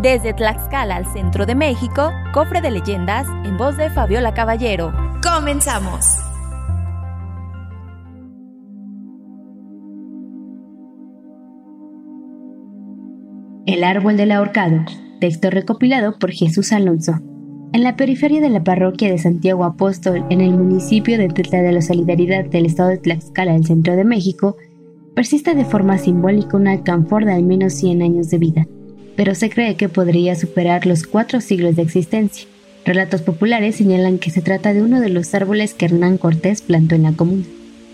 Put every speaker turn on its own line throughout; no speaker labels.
Desde Tlaxcala al centro de México, cofre de leyendas en voz de Fabiola Caballero. ¡Comenzamos!
El árbol del ahorcado, texto recopilado por Jesús Alonso. En la periferia de la parroquia de Santiago Apóstol, en el municipio de Tetla de la Solidaridad del estado de Tlaxcala, el centro de México, persiste de forma simbólica un alcanfor de al menos 100 años de vida pero se cree que podría superar los cuatro siglos de existencia. Relatos populares señalan que se trata de uno de los árboles que Hernán Cortés plantó en la comuna.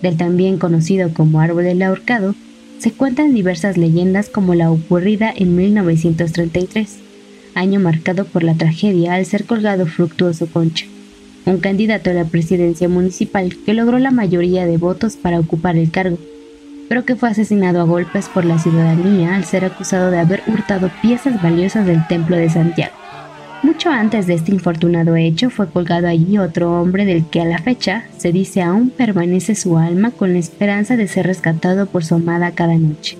Del también conocido como árbol del ahorcado, se cuentan diversas leyendas como la ocurrida en 1933, año marcado por la tragedia al ser colgado Fructuoso Concha, un candidato a la presidencia municipal que logró la mayoría de votos para ocupar el cargo, pero que fue asesinado a golpes por la ciudadanía al ser acusado de haber hurtado piezas valiosas del Templo de Santiago. Mucho antes de este infortunado hecho fue colgado allí otro hombre del que a la fecha se dice aún permanece su alma con la esperanza de ser rescatado por su amada cada noche.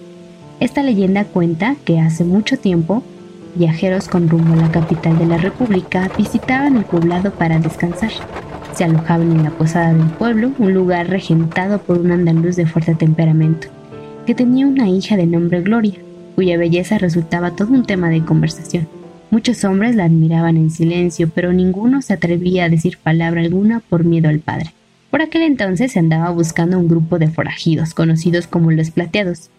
Esta leyenda cuenta que hace mucho tiempo, viajeros con rumbo a la capital de la República visitaban el poblado para descansar se alojaban en la posada del pueblo, un lugar regentado por un andaluz de fuerte temperamento, que tenía una hija de nombre Gloria, cuya belleza resultaba todo un tema de conversación. Muchos hombres la admiraban en silencio, pero ninguno se atrevía a decir palabra alguna por miedo al padre. Por aquel entonces se andaba buscando un grupo de forajidos, conocidos como los plateados,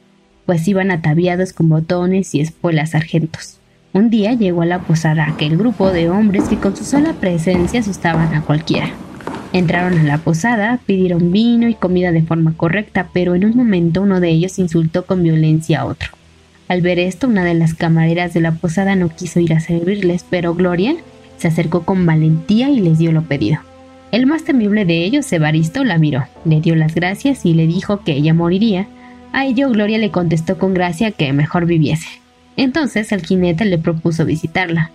pues iban ataviados con botones y espuelas sargentos. Un día llegó a la posada aquel grupo de hombres que con su sola presencia asustaban a cualquiera. Entraron a la posada, pidieron vino y comida de forma correcta, pero en un momento uno de ellos insultó con violencia a otro. Al ver esto, una de las camareras de la posada no quiso ir a servirles, pero Gloria se acercó con valentía y les dio lo pedido. El más temible de ellos, Evaristo, la miró, le dio las gracias y le dijo que ella moriría. A ello Gloria le contestó con gracia que mejor viviese. Entonces el jinete le propuso visitarla,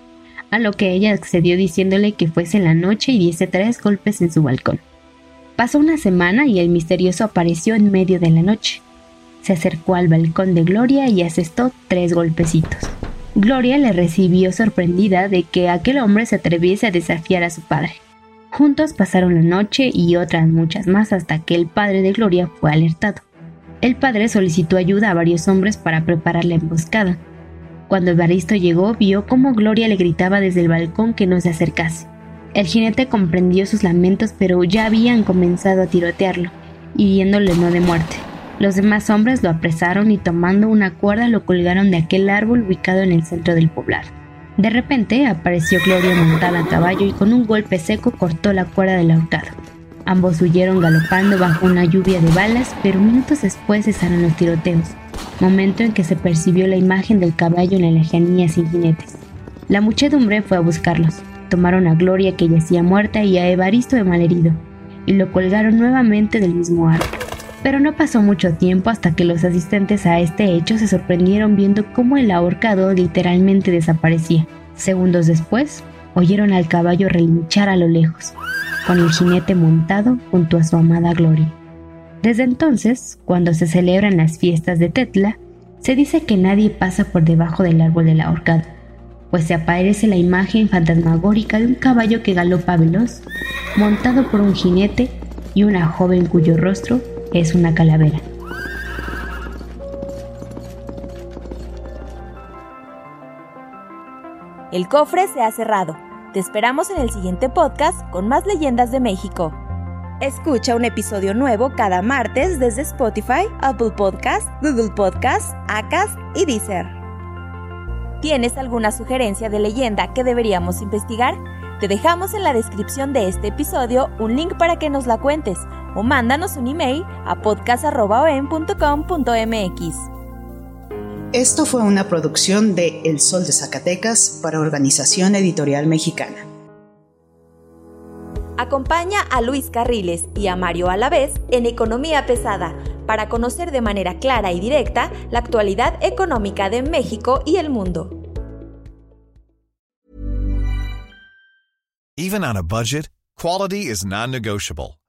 a lo que ella accedió diciéndole que fuese en la noche y diese tres golpes en su balcón. Pasó una semana y el misterioso apareció en medio de la noche. Se acercó al balcón de Gloria y asestó tres golpecitos. Gloria le recibió sorprendida de que aquel hombre se atreviese a desafiar a su padre. Juntos pasaron la noche y otras muchas más hasta que el padre de Gloria fue alertado. El padre solicitó ayuda a varios hombres para preparar la emboscada, cuando Evaristo llegó, vio cómo Gloria le gritaba desde el balcón que no se acercase. El jinete comprendió sus lamentos, pero ya habían comenzado a tirotearlo, hiriéndole no de muerte. Los demás hombres lo apresaron y tomando una cuerda lo colgaron de aquel árbol ubicado en el centro del poblado. De repente apareció Gloria montada a caballo y con un golpe seco cortó la cuerda del ahorcado. Ambos huyeron galopando bajo una lluvia de balas, pero minutos después cesaron los tiroteos momento en que se percibió la imagen del caballo en la lejanía sin jinetes. La muchedumbre fue a buscarlos. Tomaron a Gloria que yacía muerta y a Evaristo de malherido, y lo colgaron nuevamente del mismo árbol. Pero no pasó mucho tiempo hasta que los asistentes a este hecho se sorprendieron viendo cómo el ahorcado literalmente desaparecía. Segundos después, oyeron al caballo relinchar a lo lejos, con el jinete montado junto a su amada Gloria. Desde entonces, cuando se celebran las fiestas de Tetla, se dice que nadie pasa por debajo del árbol del ahorcado, pues se aparece la imagen fantasmagórica de un caballo que galopa veloz, montado por un jinete y una joven cuyo rostro es una calavera.
El cofre se ha cerrado. Te esperamos en el siguiente podcast con más leyendas de México. Escucha un episodio nuevo cada martes desde Spotify, Apple Podcast, Google Podcast, Acast y Deezer. ¿Tienes alguna sugerencia de leyenda que deberíamos investigar? Te dejamos en la descripción de este episodio un link para que nos la cuentes o mándanos un email a podcast.com.mx.
Esto fue una producción de El Sol de Zacatecas para Organización Editorial Mexicana.
Acompaña a Luis Carriles y a Mario Alavés en Economía Pesada para conocer de manera clara y directa la actualidad económica de México y el mundo.
Even on a budget, quality is non-negotiable.